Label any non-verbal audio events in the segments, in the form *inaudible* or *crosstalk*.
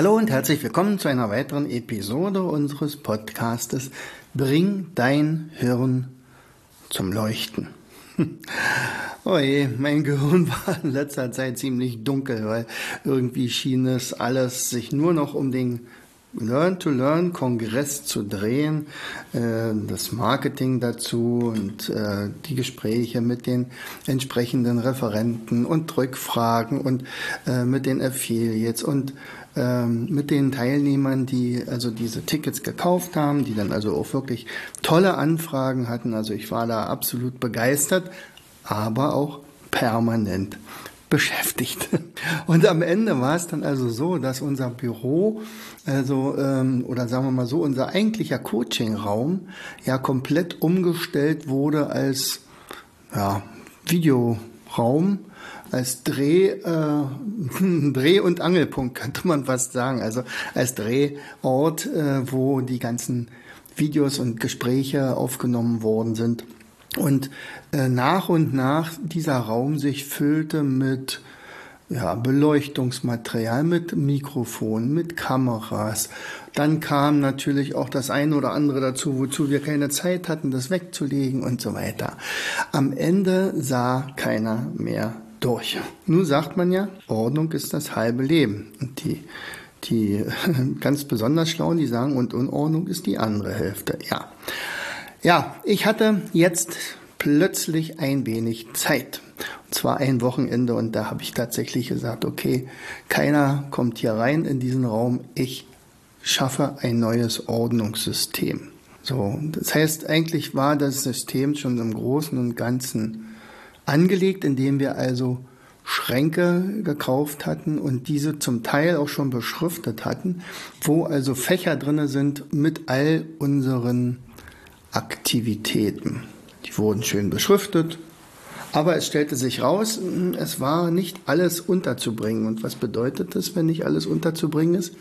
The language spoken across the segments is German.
Hallo und herzlich willkommen zu einer weiteren Episode unseres Podcastes Bring dein Hirn zum Leuchten. *laughs* Oh je, mein Gehirn *laughs* war in letzter Zeit ziemlich dunkel, weil irgendwie schien es alles sich nur noch um den Learn-to-Learn-Kongress zu drehen, äh, das Marketing dazu und äh, die Gespräche mit den entsprechenden Referenten und Rückfragen und äh, mit den Affiliates und ähm, mit den Teilnehmern, die also diese Tickets gekauft haben, die dann also auch wirklich tolle Anfragen hatten. Also ich war da absolut begeistert, aber auch permanent beschäftigt. *laughs* Und am Ende war es dann also so, dass unser Büro, also ähm, oder sagen wir mal so, unser eigentlicher Coaching-Raum ja komplett umgestellt wurde als ja, Videoraum als Dreh, äh, *laughs* Dreh- und Angelpunkt, könnte man fast sagen. Also als Drehort, äh, wo die ganzen Videos und Gespräche aufgenommen worden sind. Und äh, nach und nach dieser Raum sich füllte mit ja, Beleuchtungsmaterial, mit Mikrofon, mit Kameras. Dann kam natürlich auch das eine oder andere dazu, wozu wir keine Zeit hatten, das wegzulegen und so weiter. Am Ende sah keiner mehr durch. Nun sagt man ja, Ordnung ist das halbe Leben. Und die, die *laughs* ganz besonders Schlauen, die sagen, und Unordnung ist die andere Hälfte. Ja. Ja, ich hatte jetzt plötzlich ein wenig Zeit. Und zwar ein Wochenende und da habe ich tatsächlich gesagt, okay, keiner kommt hier rein in diesen Raum. Ich schaffe ein neues Ordnungssystem. So, das heißt, eigentlich war das System schon im Großen und Ganzen angelegt, indem wir also Schränke gekauft hatten und diese zum Teil auch schon beschriftet hatten, wo also Fächer drinne sind mit all unseren Aktivitäten. Die wurden schön beschriftet, aber es stellte sich raus, es war nicht alles unterzubringen. Und was bedeutet das, wenn nicht alles unterzubringen ist?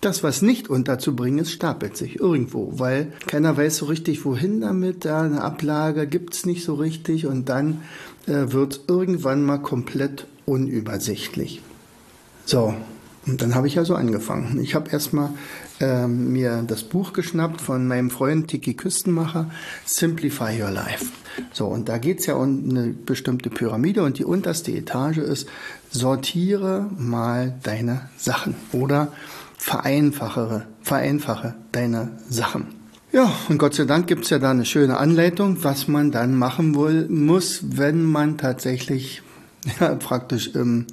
Das, was nicht unterzubringen ist, stapelt sich irgendwo, weil keiner weiß so richtig, wohin damit. Ja, eine Ablage gibt's nicht so richtig und dann äh, wird irgendwann mal komplett unübersichtlich. So, und dann habe ich also angefangen. Ich habe erstmal ähm, mir das Buch geschnappt von meinem Freund Tiki Küstenmacher, Simplify Your Life. So, und da geht's ja um eine bestimmte Pyramide und die unterste Etage ist, sortiere mal deine Sachen oder vereinfache, vereinfache deine Sachen. Ja, und Gott sei Dank gibt's ja da eine schöne Anleitung, was man dann machen will, muss, wenn man tatsächlich *laughs* ja, praktisch im,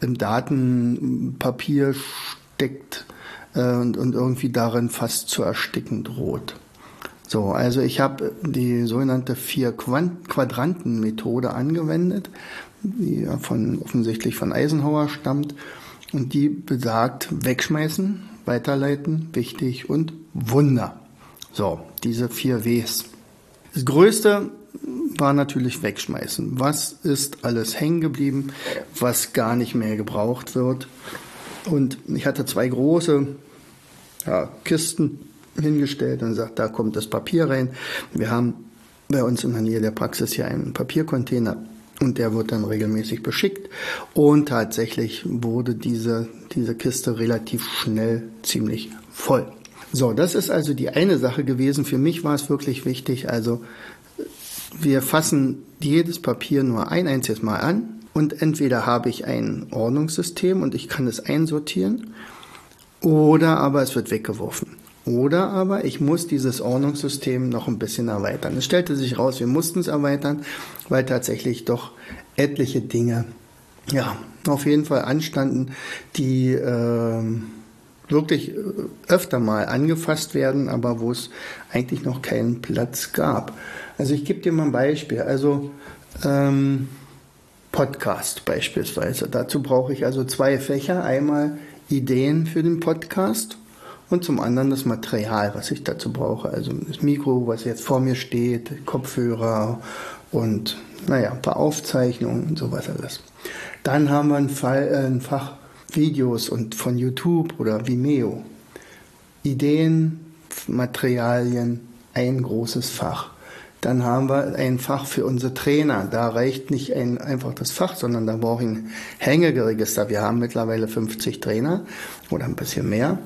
im Datenpapier steckt und, und irgendwie darin fast zu ersticken droht. So, also ich habe die sogenannte Vier-Quadranten-Methode angewendet, die von, offensichtlich von Eisenhower stammt und die besagt, wegschmeißen, weiterleiten, wichtig und Wunder. So, diese vier Ws. Das Größte war natürlich wegschmeißen. Was ist alles hängen geblieben, was gar nicht mehr gebraucht wird? Und ich hatte zwei große ja, Kisten hingestellt und gesagt, da kommt das Papier rein. Wir haben bei uns in der Nähe der Praxis hier einen Papiercontainer und der wird dann regelmäßig beschickt. Und tatsächlich wurde diese, diese Kiste relativ schnell ziemlich voll. So, das ist also die eine Sache gewesen. Für mich war es wirklich wichtig, also wir fassen jedes Papier nur ein einziges Mal an und entweder habe ich ein Ordnungssystem und ich kann es einsortieren oder aber es wird weggeworfen. Oder aber ich muss dieses Ordnungssystem noch ein bisschen erweitern. Es stellte sich raus, wir mussten es erweitern, weil tatsächlich doch etliche Dinge, ja, auf jeden Fall anstanden, die äh, wirklich öfter mal angefasst werden, aber wo es eigentlich noch keinen Platz gab. Also ich gebe dir mal ein Beispiel. Also ähm, Podcast beispielsweise. Dazu brauche ich also zwei Fächer. Einmal Ideen für den Podcast und zum anderen das Material, was ich dazu brauche. Also das Mikro, was jetzt vor mir steht, Kopfhörer und naja, ein paar Aufzeichnungen und sowas alles. Dann haben wir ein, Fall, äh, ein Fach Videos und von YouTube oder Vimeo. Ideen, Materialien, ein großes Fach. Dann haben wir ein Fach für unsere Trainer. Da reicht nicht ein, einfach das Fach, sondern da brauche ich ein Hängeregister. Wir haben mittlerweile 50 Trainer oder ein bisschen mehr.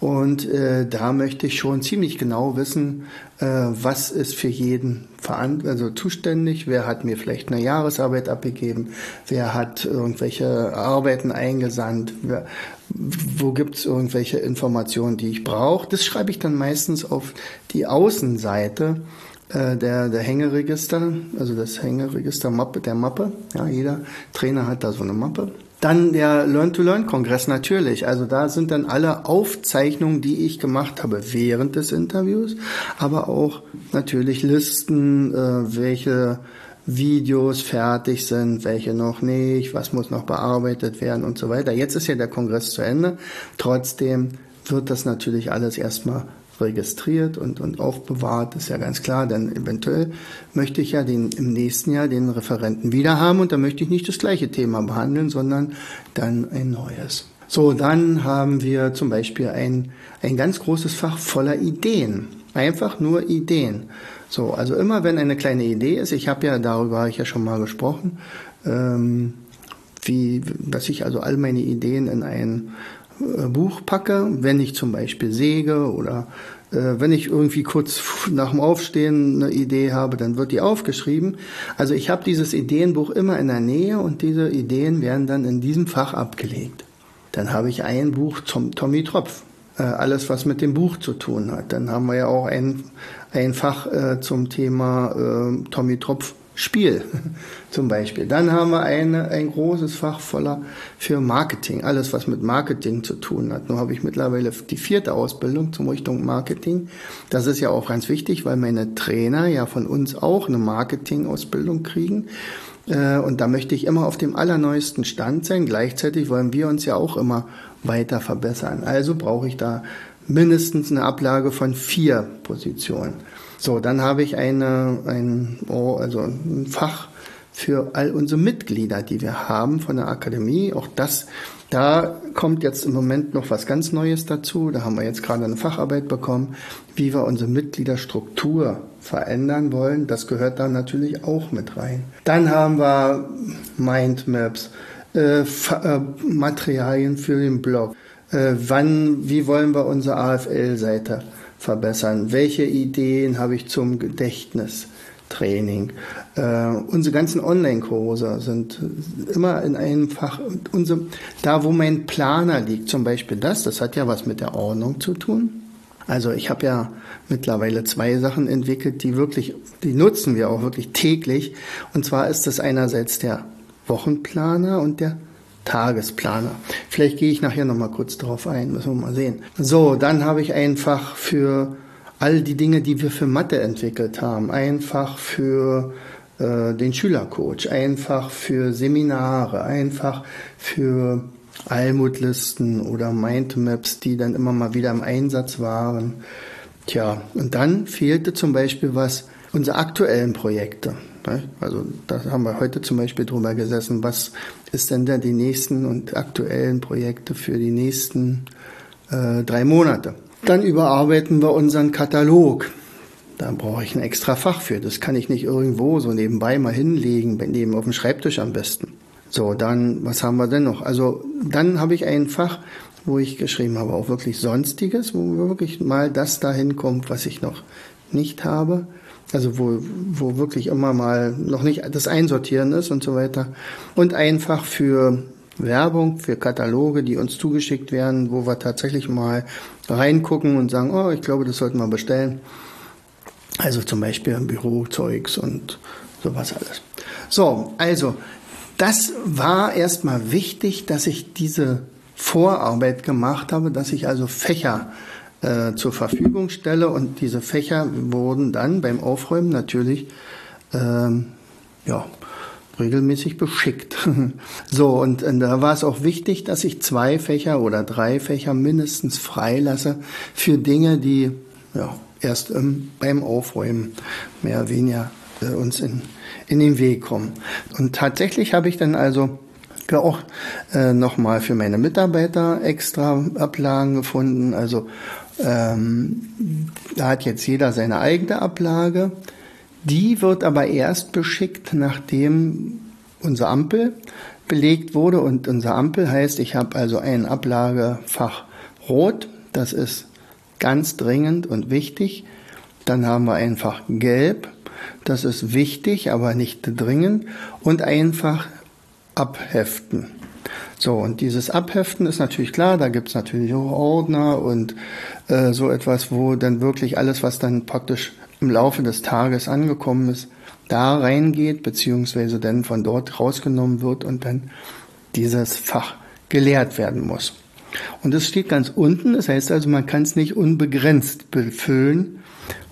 Und äh, da möchte ich schon ziemlich genau wissen, äh, was ist für jeden also zuständig, wer hat mir vielleicht eine Jahresarbeit abgegeben, wer hat irgendwelche Arbeiten eingesandt, wer, wo gibt es irgendwelche Informationen, die ich brauche. Das schreibe ich dann meistens auf die Außenseite äh, der, der Hängeregister, also das Hängeregister Mappe, der Mappe. Ja, jeder Trainer hat da so eine Mappe. Dann der Learn-to-Learn-Kongress natürlich. Also da sind dann alle Aufzeichnungen, die ich gemacht habe während des Interviews, aber auch natürlich Listen, äh, welche Videos fertig sind, welche noch nicht, was muss noch bearbeitet werden und so weiter. Jetzt ist ja der Kongress zu Ende. Trotzdem wird das natürlich alles erstmal registriert und, und aufbewahrt, ist ja ganz klar, denn eventuell möchte ich ja den, im nächsten Jahr den Referenten wieder haben und da möchte ich nicht das gleiche Thema behandeln, sondern dann ein neues. So, dann haben wir zum Beispiel ein, ein ganz großes Fach voller Ideen. Einfach nur Ideen. So, also immer wenn eine kleine Idee ist, ich habe ja, darüber ich ja schon mal gesprochen, ähm, wie, dass ich also all meine Ideen in ein Buch packe, wenn ich zum Beispiel säge oder äh, wenn ich irgendwie kurz *laughs* nach dem Aufstehen eine Idee habe, dann wird die aufgeschrieben. Also ich habe dieses Ideenbuch immer in der Nähe und diese Ideen werden dann in diesem Fach abgelegt. Dann habe ich ein Buch zum Tommy Tropf. Äh, alles, was mit dem Buch zu tun hat. Dann haben wir ja auch ein, ein Fach äh, zum Thema äh, Tommy Tropf Spiel *laughs* zum Beispiel. Dann haben wir eine, ein großes Fach voller für Marketing, alles was mit Marketing zu tun hat. Nun habe ich mittlerweile die vierte Ausbildung zum Richtung Marketing. Das ist ja auch ganz wichtig, weil meine Trainer ja von uns auch eine Marketing-Ausbildung kriegen. Äh, und da möchte ich immer auf dem allerneuesten Stand sein. Gleichzeitig wollen wir uns ja auch immer weiter verbessern. Also brauche ich da mindestens eine Ablage von vier Positionen. So, dann habe ich eine, ein, oh, also ein Fach für all unsere Mitglieder, die wir haben von der Akademie. Auch das, da kommt jetzt im Moment noch was ganz Neues dazu. Da haben wir jetzt gerade eine Facharbeit bekommen, wie wir unsere Mitgliederstruktur verändern wollen. Das gehört da natürlich auch mit rein. Dann haben wir Mindmaps, äh, äh, Materialien für den Blog. Äh, wann, wie wollen wir unsere AFL-Seite verbessern? Welche Ideen habe ich zum Gedächtnistraining? Äh, unsere ganzen Online-Kurse sind immer in einem Fach. Unsere, da, wo mein Planer liegt, zum Beispiel das, das hat ja was mit der Ordnung zu tun. Also ich habe ja mittlerweile zwei Sachen entwickelt, die wirklich, die nutzen wir auch wirklich täglich. Und zwar ist das einerseits der Wochenplaner und der Tagesplaner. Vielleicht gehe ich nachher noch mal kurz darauf ein, müssen wir mal sehen. So, dann habe ich einfach für all die Dinge, die wir für Mathe entwickelt haben, einfach für äh, den Schülercoach, einfach für Seminare, einfach für Almutlisten oder Mindmaps, die dann immer mal wieder im Einsatz waren. Tja, und dann fehlte zum Beispiel was, unsere aktuellen Projekte. Also da haben wir heute zum Beispiel drüber gesessen, was ist denn da die nächsten und aktuellen Projekte für die nächsten äh, drei Monate. Dann überarbeiten wir unseren Katalog. Da brauche ich ein extra Fach für. Das kann ich nicht irgendwo so nebenbei mal hinlegen, neben auf dem Schreibtisch am besten. So, dann, was haben wir denn noch? Also, dann habe ich ein Fach, wo ich geschrieben habe, auch wirklich Sonstiges, wo wirklich mal das dahin kommt, was ich noch nicht habe. Also wo, wo wirklich immer mal noch nicht das Einsortieren ist und so weiter. Und einfach für Werbung, für Kataloge, die uns zugeschickt werden, wo wir tatsächlich mal reingucken und sagen, oh, ich glaube, das sollten wir bestellen. Also zum Beispiel Bürozeugs und sowas alles. So, also das war erstmal wichtig, dass ich diese Vorarbeit gemacht habe, dass ich also Fächer äh, zur Verfügung stelle. Und diese Fächer wurden dann beim Aufräumen natürlich ähm, ja, regelmäßig beschickt. *laughs* so, und, und da war es auch wichtig, dass ich zwei Fächer oder drei Fächer mindestens freilasse für Dinge, die ja, erst ähm, beim Aufräumen mehr oder weniger äh, uns in, in den Weg kommen. Und tatsächlich habe ich dann also auch äh, nochmal für meine Mitarbeiter extra Ablagen gefunden. Also ähm, da hat jetzt jeder seine eigene Ablage. Die wird aber erst beschickt, nachdem unsere Ampel belegt wurde. Und unsere Ampel heißt, ich habe also ein Ablagefach Rot. Das ist ganz dringend und wichtig. Dann haben wir einfach Gelb. Das ist wichtig, aber nicht dringend. Und einfach abheften. So, und dieses Abheften ist natürlich klar, da gibt's natürlich auch Ordner und äh, so etwas, wo dann wirklich alles, was dann praktisch im Laufe des Tages angekommen ist, da reingeht, beziehungsweise dann von dort rausgenommen wird und dann dieses Fach geleert werden muss. Und das steht ganz unten, das heißt also, man kann es nicht unbegrenzt befüllen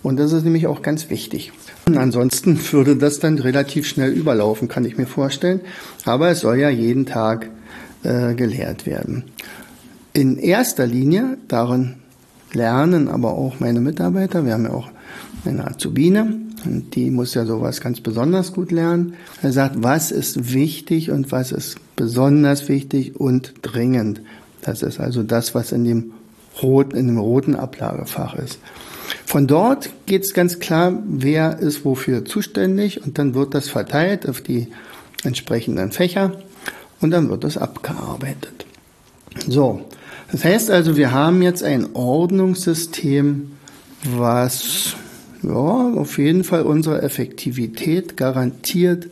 und das ist nämlich auch ganz wichtig. Und ansonsten würde das dann relativ schnell überlaufen, kann ich mir vorstellen. Aber es soll ja jeden Tag äh, gelehrt werden. In erster Linie, darin lernen aber auch meine Mitarbeiter, wir haben ja auch eine Azubine, und die muss ja sowas ganz besonders gut lernen. Er sagt, was ist wichtig und was ist besonders wichtig und dringend. Das ist also das, was in dem roten, in dem roten Ablagefach ist. Von dort geht es ganz klar, wer ist wofür zuständig und dann wird das verteilt auf die entsprechenden Fächer und dann wird das abgearbeitet. So, das heißt also, wir haben jetzt ein Ordnungssystem, was ja, auf jeden Fall unsere Effektivität garantiert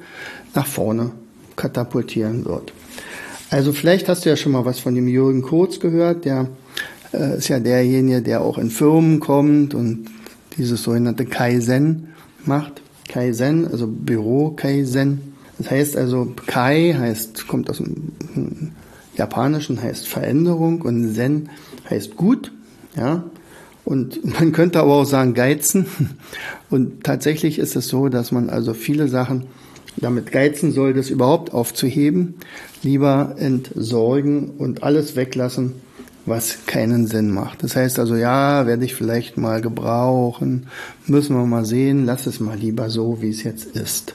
nach vorne katapultieren wird. Also vielleicht hast du ja schon mal was von dem Jürgen Kurz gehört, der äh, ist ja derjenige, der auch in Firmen kommt und dieses sogenannte Kaizen macht. Kaizen, also Büro Kaizen. Das heißt also, Kai heißt, kommt aus dem Japanischen, heißt Veränderung und Zen heißt gut, ja. Und man könnte aber auch sagen Geizen. *laughs* Und tatsächlich ist es so, dass man also viele Sachen damit geizen soll, das überhaupt aufzuheben, lieber entsorgen und alles weglassen, was keinen Sinn macht. Das heißt also, ja, werde ich vielleicht mal gebrauchen, müssen wir mal sehen, lass es mal lieber so, wie es jetzt ist.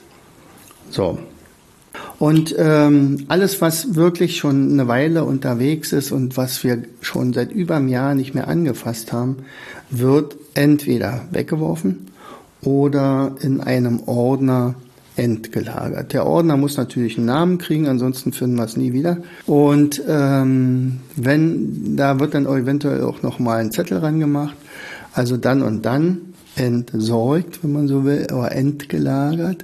So. Und ähm, alles, was wirklich schon eine Weile unterwegs ist und was wir schon seit über einem Jahr nicht mehr angefasst haben, wird entweder weggeworfen oder in einem Ordner entgelagert. Der Ordner muss natürlich einen Namen kriegen, ansonsten finden wir es nie wieder. Und ähm, wenn, da wird dann eventuell auch nochmal ein Zettel rangemacht, also dann und dann entsorgt, wenn man so will, oder entgelagert.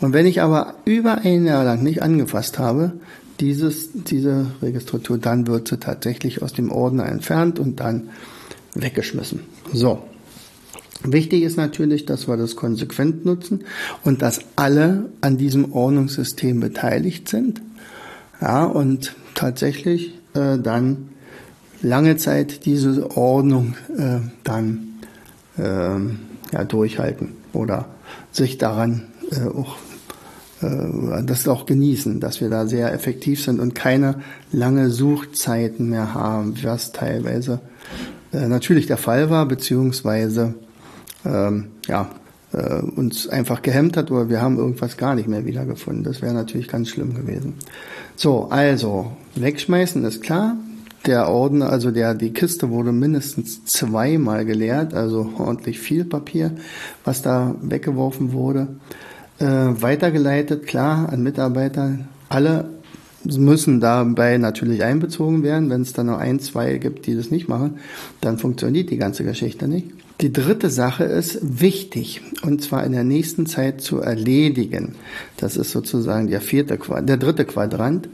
Und wenn ich aber über ein Jahr lang nicht angefasst habe, dieses, diese Registratur, dann wird sie tatsächlich aus dem Ordner entfernt und dann weggeschmissen. So. Wichtig ist natürlich, dass wir das konsequent nutzen und dass alle an diesem Ordnungssystem beteiligt sind. Ja, und tatsächlich äh, dann lange Zeit diese Ordnung äh, dann äh, ja, durchhalten oder sich daran auch äh, das auch genießen, dass wir da sehr effektiv sind und keine lange Suchzeiten mehr haben, was teilweise äh, natürlich der Fall war, beziehungsweise ähm, ja, äh, uns einfach gehemmt hat oder wir haben irgendwas gar nicht mehr wiedergefunden. Das wäre natürlich ganz schlimm gewesen. So, also wegschmeißen ist klar. Der Ordner, also der, die Kiste wurde mindestens zweimal geleert, also ordentlich viel Papier, was da weggeworfen wurde. Äh, weitergeleitet, klar, an Mitarbeiter. Alle müssen dabei natürlich einbezogen werden. Wenn es dann nur ein, zwei gibt, die das nicht machen, dann funktioniert die ganze Geschichte nicht. Die dritte Sache ist wichtig, und zwar in der nächsten Zeit zu erledigen. Das ist sozusagen der vierte, der dritte Quadrant.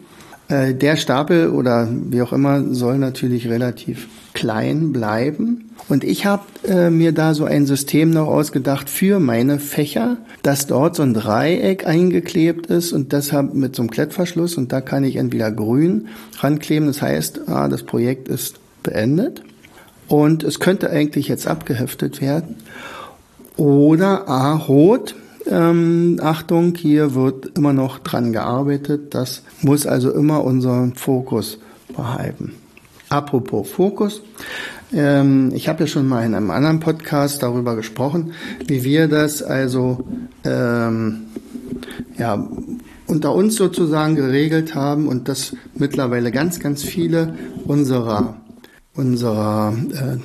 Äh, der Stapel oder wie auch immer soll natürlich relativ klein bleiben. Und ich habe äh, mir da so ein System noch ausgedacht für meine Fächer, dass dort so ein Dreieck eingeklebt ist und deshalb mit so einem Klettverschluss und da kann ich entweder grün rankleben, das heißt, ah, das Projekt ist beendet und es könnte eigentlich jetzt abgeheftet werden. Oder A, rot, ähm, Achtung, hier wird immer noch dran gearbeitet. Das muss also immer unseren Fokus behalten. Apropos Fokus. Ähm, ich habe ja schon mal in einem anderen Podcast darüber gesprochen, wie wir das also ähm, ja, unter uns sozusagen geregelt haben und dass mittlerweile ganz, ganz viele unserer, unserer äh,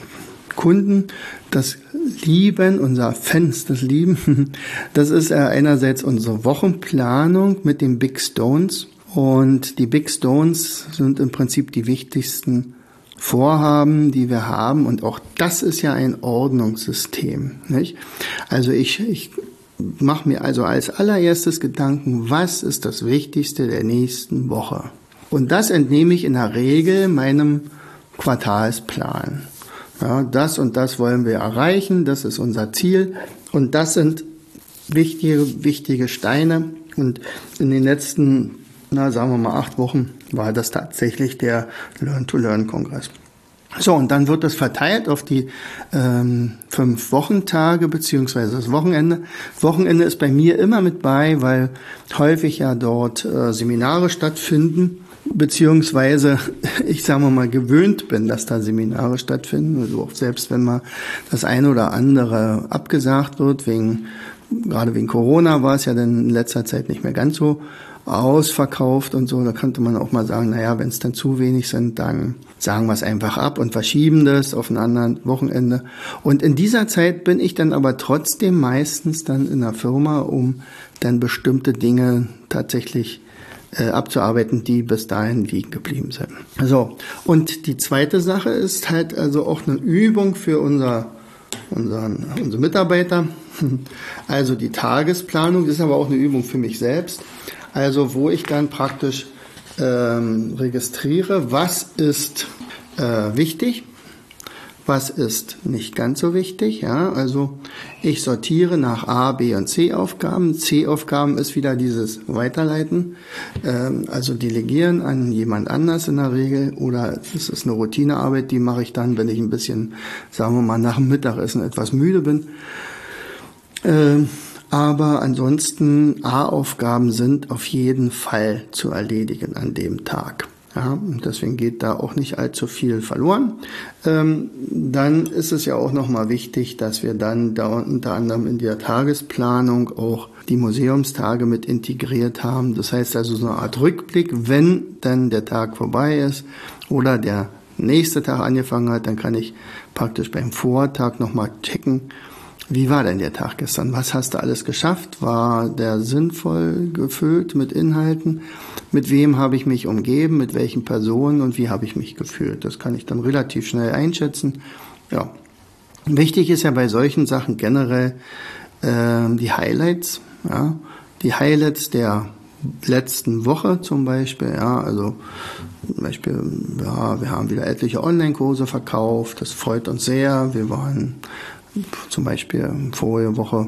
Kunden das lieben, unser Fans das lieben. *laughs* Das ist äh, einerseits unsere Wochenplanung mit den Big Stones. Und die Big Stones sind im Prinzip die wichtigsten Vorhaben, die wir haben. Und auch das ist ja ein Ordnungssystem. Nicht? Also ich, ich mache mir also als allererstes Gedanken, was ist das Wichtigste der nächsten Woche? Und das entnehme ich in der Regel meinem Quartalsplan. Ja, das und das wollen wir erreichen, das ist unser Ziel und das sind wichtige, wichtige Steine. Und in den letzten, na, sagen wir mal acht Wochen war das tatsächlich der Learn-to-Learn-Kongress. So, und dann wird das verteilt auf die ähm, fünf Wochentage beziehungsweise das Wochenende. Wochenende ist bei mir immer mit bei, weil häufig ja dort äh, Seminare stattfinden, beziehungsweise *laughs* ich sage mal gewöhnt bin, dass da Seminare stattfinden. Also auch selbst wenn mal das eine oder andere abgesagt wird, wegen gerade wegen Corona war es ja dann in letzter Zeit nicht mehr ganz so ausverkauft und so. Da könnte man auch mal sagen, naja, wenn es dann zu wenig sind, dann sagen wir es einfach ab und verschieben das auf ein anderes Wochenende. Und in dieser Zeit bin ich dann aber trotzdem meistens dann in der Firma, um dann bestimmte Dinge tatsächlich äh, abzuarbeiten, die bis dahin liegen geblieben sind. So, und die zweite Sache ist halt also auch eine Übung für unser, unseren, unsere Mitarbeiter. *laughs* Also die Tagesplanung ist aber auch eine Übung für mich selbst. Also wo ich dann praktisch ähm, registriere, was ist äh, wichtig, was ist nicht ganz so wichtig. Ja? Also ich sortiere nach A, B und C Aufgaben. C Aufgaben ist wieder dieses Weiterleiten, ähm, also delegieren an jemand anders in der Regel oder es ist eine Routinearbeit, die mache ich dann, wenn ich ein bisschen, sagen wir mal, nach dem Mittagessen etwas müde bin. Ähm, aber ansonsten A-Aufgaben sind auf jeden Fall zu erledigen an dem Tag. Ja, und deswegen geht da auch nicht allzu viel verloren. Ähm, dann ist es ja auch nochmal wichtig, dass wir dann da unter anderem in der Tagesplanung auch die Museumstage mit integriert haben. Das heißt also so eine Art Rückblick, wenn dann der Tag vorbei ist oder der nächste Tag angefangen hat, dann kann ich praktisch beim Vortag nochmal checken, wie war denn der Tag gestern? Was hast du alles geschafft? War der sinnvoll gefüllt mit Inhalten? Mit wem habe ich mich umgeben? Mit welchen Personen? Und wie habe ich mich gefühlt? Das kann ich dann relativ schnell einschätzen. Ja. Wichtig ist ja bei solchen Sachen generell äh, die Highlights. Ja. Die Highlights der letzten Woche zum Beispiel. Ja, also zum Beispiel, ja, wir haben wieder etliche Online-Kurse verkauft. Das freut uns sehr. Wir waren zum Beispiel vorige Woche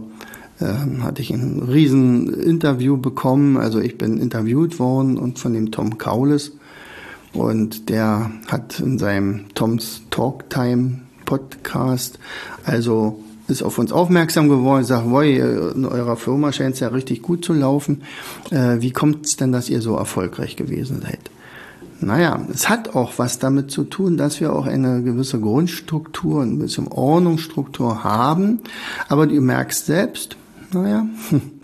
äh, hatte ich ein riesen Interview bekommen. Also ich bin interviewt worden und von dem Tom Kaulis. Und der hat in seinem Toms Talktime Podcast, also ist auf uns aufmerksam geworden, sagt, woi, in eurer Firma scheint es ja richtig gut zu laufen. Äh, wie kommt es denn, dass ihr so erfolgreich gewesen seid? Naja, es hat auch was damit zu tun, dass wir auch eine gewisse Grundstruktur, ein bisschen Ordnungsstruktur haben. Aber du merkst selbst, naja,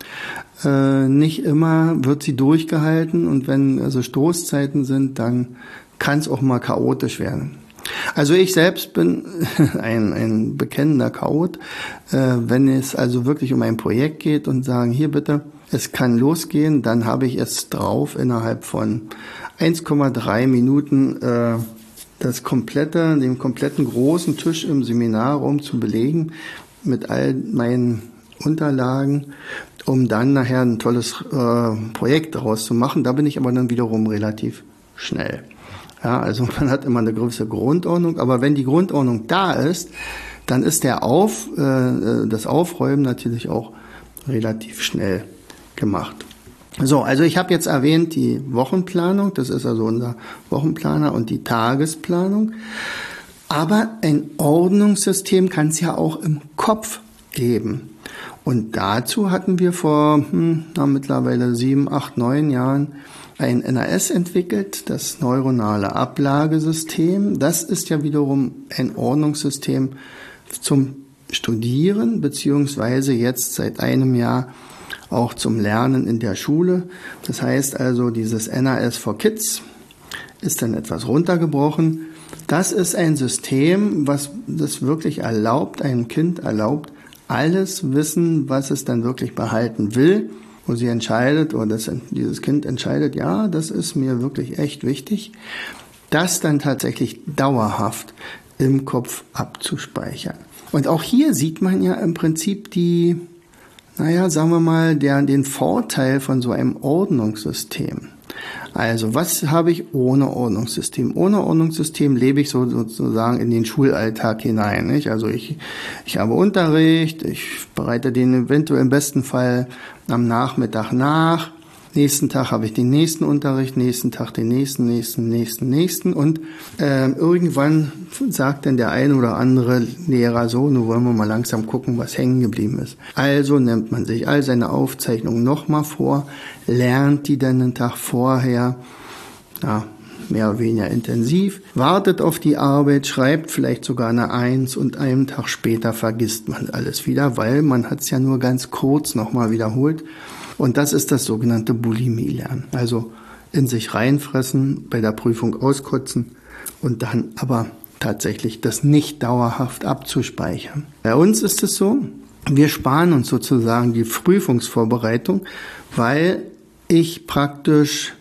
*laughs* äh, nicht immer wird sie durchgehalten und wenn also Stoßzeiten sind, dann kann es auch mal chaotisch werden. Also ich selbst bin *laughs* ein, ein bekennender Chaot. Äh, wenn es also wirklich um ein Projekt geht und sagen, hier bitte, es kann losgehen, dann habe ich es drauf innerhalb von 1,3 Minuten äh, das komplette, den kompletten großen Tisch im Seminarraum zu belegen mit all meinen Unterlagen, um dann nachher ein tolles äh, Projekt daraus zu machen. Da bin ich aber dann wiederum relativ schnell. Ja, also *laughs* man hat immer eine gewisse Grundordnung, aber wenn die Grundordnung da ist, dann ist der Auf, äh, äh das Aufräumen natürlich auch relativ schnell gemacht. So, also ich habe jetzt erwähnt die Wochenplanung, das ist also unser Wochenplaner und die Tagesplanung. Aber ein Ordnungssystem kann es ja auch im Kopf geben. Und dazu hatten wir vor hm, na, mittlerweile sieben, acht, neun Jahren ein NAS entwickelt, das neuronale Ablagesystem. Das ist ja wiederum ein Ordnungssystem zum Studieren, beziehungsweise jetzt seit einem Jahr auch zum Lernen in der Schule. Das heißt also, dieses NAS for Kids ist dann etwas runtergebrochen. Das ist ein System, was das wirklich erlaubt, einem Kind erlaubt, alles Wissen, was es dann wirklich behalten will, wo sie entscheidet oder das, dieses Kind entscheidet, ja, das ist mir wirklich echt wichtig, das dann tatsächlich dauerhaft im Kopf abzuspeichern. Und auch hier sieht man ja im Prinzip die, naja, sagen wir mal, der, den Vorteil von so einem Ordnungssystem. Also, was habe ich ohne Ordnungssystem? Ohne Ordnungssystem lebe ich so, sozusagen in den Schulalltag hinein. Nicht? Also ich, ich habe Unterricht, ich bereite den eventuell im besten Fall am Nachmittag nach. Nächsten Tag habe ich den nächsten Unterricht, nächsten Tag den nächsten, nächsten, nächsten, nächsten. Und äh, irgendwann sagt dann der eine oder andere Lehrer so, nun wollen wir mal langsam gucken, was hängen geblieben ist. Also nimmt man sich all seine Aufzeichnungen nochmal vor, lernt die dann einen Tag vorher, ja, mehr oder weniger intensiv, wartet auf die Arbeit, schreibt vielleicht sogar eine Eins und einen Tag später vergisst man alles wieder, weil man hat es ja nur ganz kurz nochmal wiederholt. Und das ist das sogenannte Bulimie-Lernen. Also in sich reinfressen, bei der Prüfung auskotzen und dann aber tatsächlich das nicht dauerhaft abzuspeichern. Bei uns ist es so, wir sparen uns sozusagen die Prüfungsvorbereitung, weil ich praktisch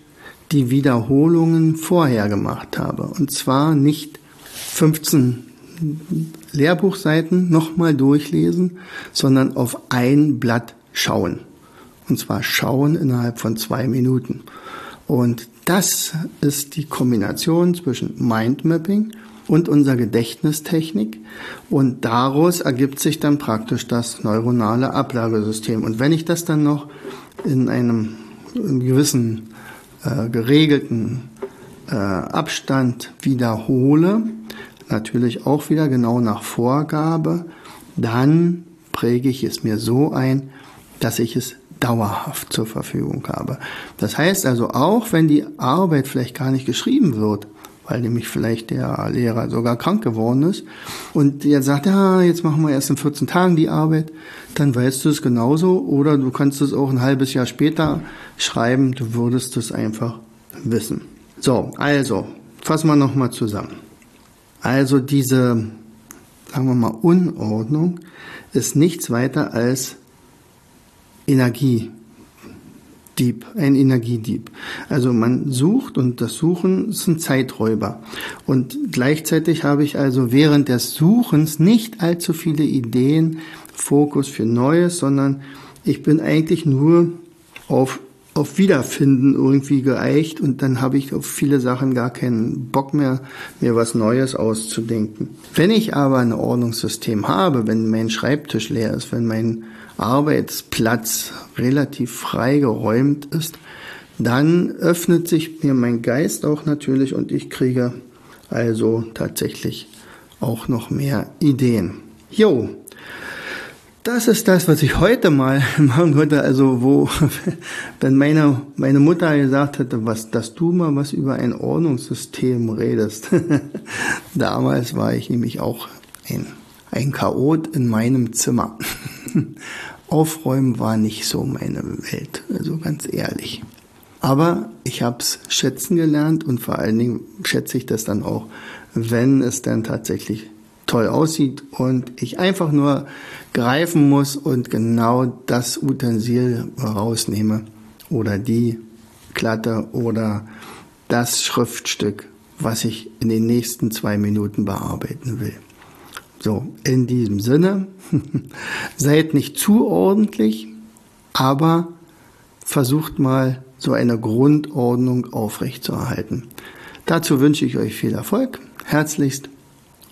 die Wiederholungen vorher gemacht habe. Und zwar nicht 15 Lehrbuchseiten nochmal durchlesen, sondern auf ein Blatt schauen. Und zwar schauen innerhalb von zwei Minuten. Und das ist die Kombination zwischen Mindmapping und unserer Gedächtnistechnik. Und daraus ergibt sich dann praktisch das neuronale Ablagesystem. Und wenn ich das dann noch in einem in gewissen äh, geregelten äh, Abstand wiederhole, natürlich auch wieder genau nach Vorgabe, dann präge ich es mir so ein, dass ich es dauerhaft zur Verfügung habe. Das heißt also, auch wenn die Arbeit vielleicht gar nicht geschrieben wird, weil nämlich vielleicht der Lehrer sogar krank geworden ist und der sagt, ja, jetzt machen wir erst in 14 Tagen die Arbeit, dann weißt du es genauso oder du kannst es auch ein halbes Jahr später schreiben, du würdest es einfach wissen. So, also, fassen wir nochmal zusammen. Also diese, sagen wir mal, Unordnung ist nichts weiter als Energiedieb, ein Energiedieb. Also man sucht und das Suchen ist ein Zeiträuber. Und gleichzeitig habe ich also während des Suchens nicht allzu viele Ideen, Fokus für Neues, sondern ich bin eigentlich nur auf auf Wiederfinden irgendwie geeicht und dann habe ich auf viele Sachen gar keinen Bock mehr, mir was Neues auszudenken. Wenn ich aber ein Ordnungssystem habe, wenn mein Schreibtisch leer ist, wenn mein Arbeitsplatz relativ frei geräumt ist, dann öffnet sich mir mein Geist auch natürlich und ich kriege also tatsächlich auch noch mehr Ideen. Jo, das ist das, was ich heute mal *laughs* machen wollte. Also wo, *laughs* wenn meine, meine Mutter gesagt hätte, was, dass du mal was über ein Ordnungssystem redest. *laughs* Damals war ich nämlich auch ein ein Chaot in meinem Zimmer. Aufräumen war nicht so meine Welt, also ganz ehrlich. Aber ich habe es schätzen gelernt und vor allen Dingen schätze ich das dann auch, wenn es dann tatsächlich toll aussieht und ich einfach nur greifen muss und genau das Utensil rausnehme oder die Klatte oder das Schriftstück, was ich in den nächsten zwei Minuten bearbeiten will. So, in diesem Sinne, *laughs* seid nicht zu ordentlich, aber versucht mal so eine Grundordnung aufrechtzuerhalten. Dazu wünsche ich euch viel Erfolg. Herzlichst,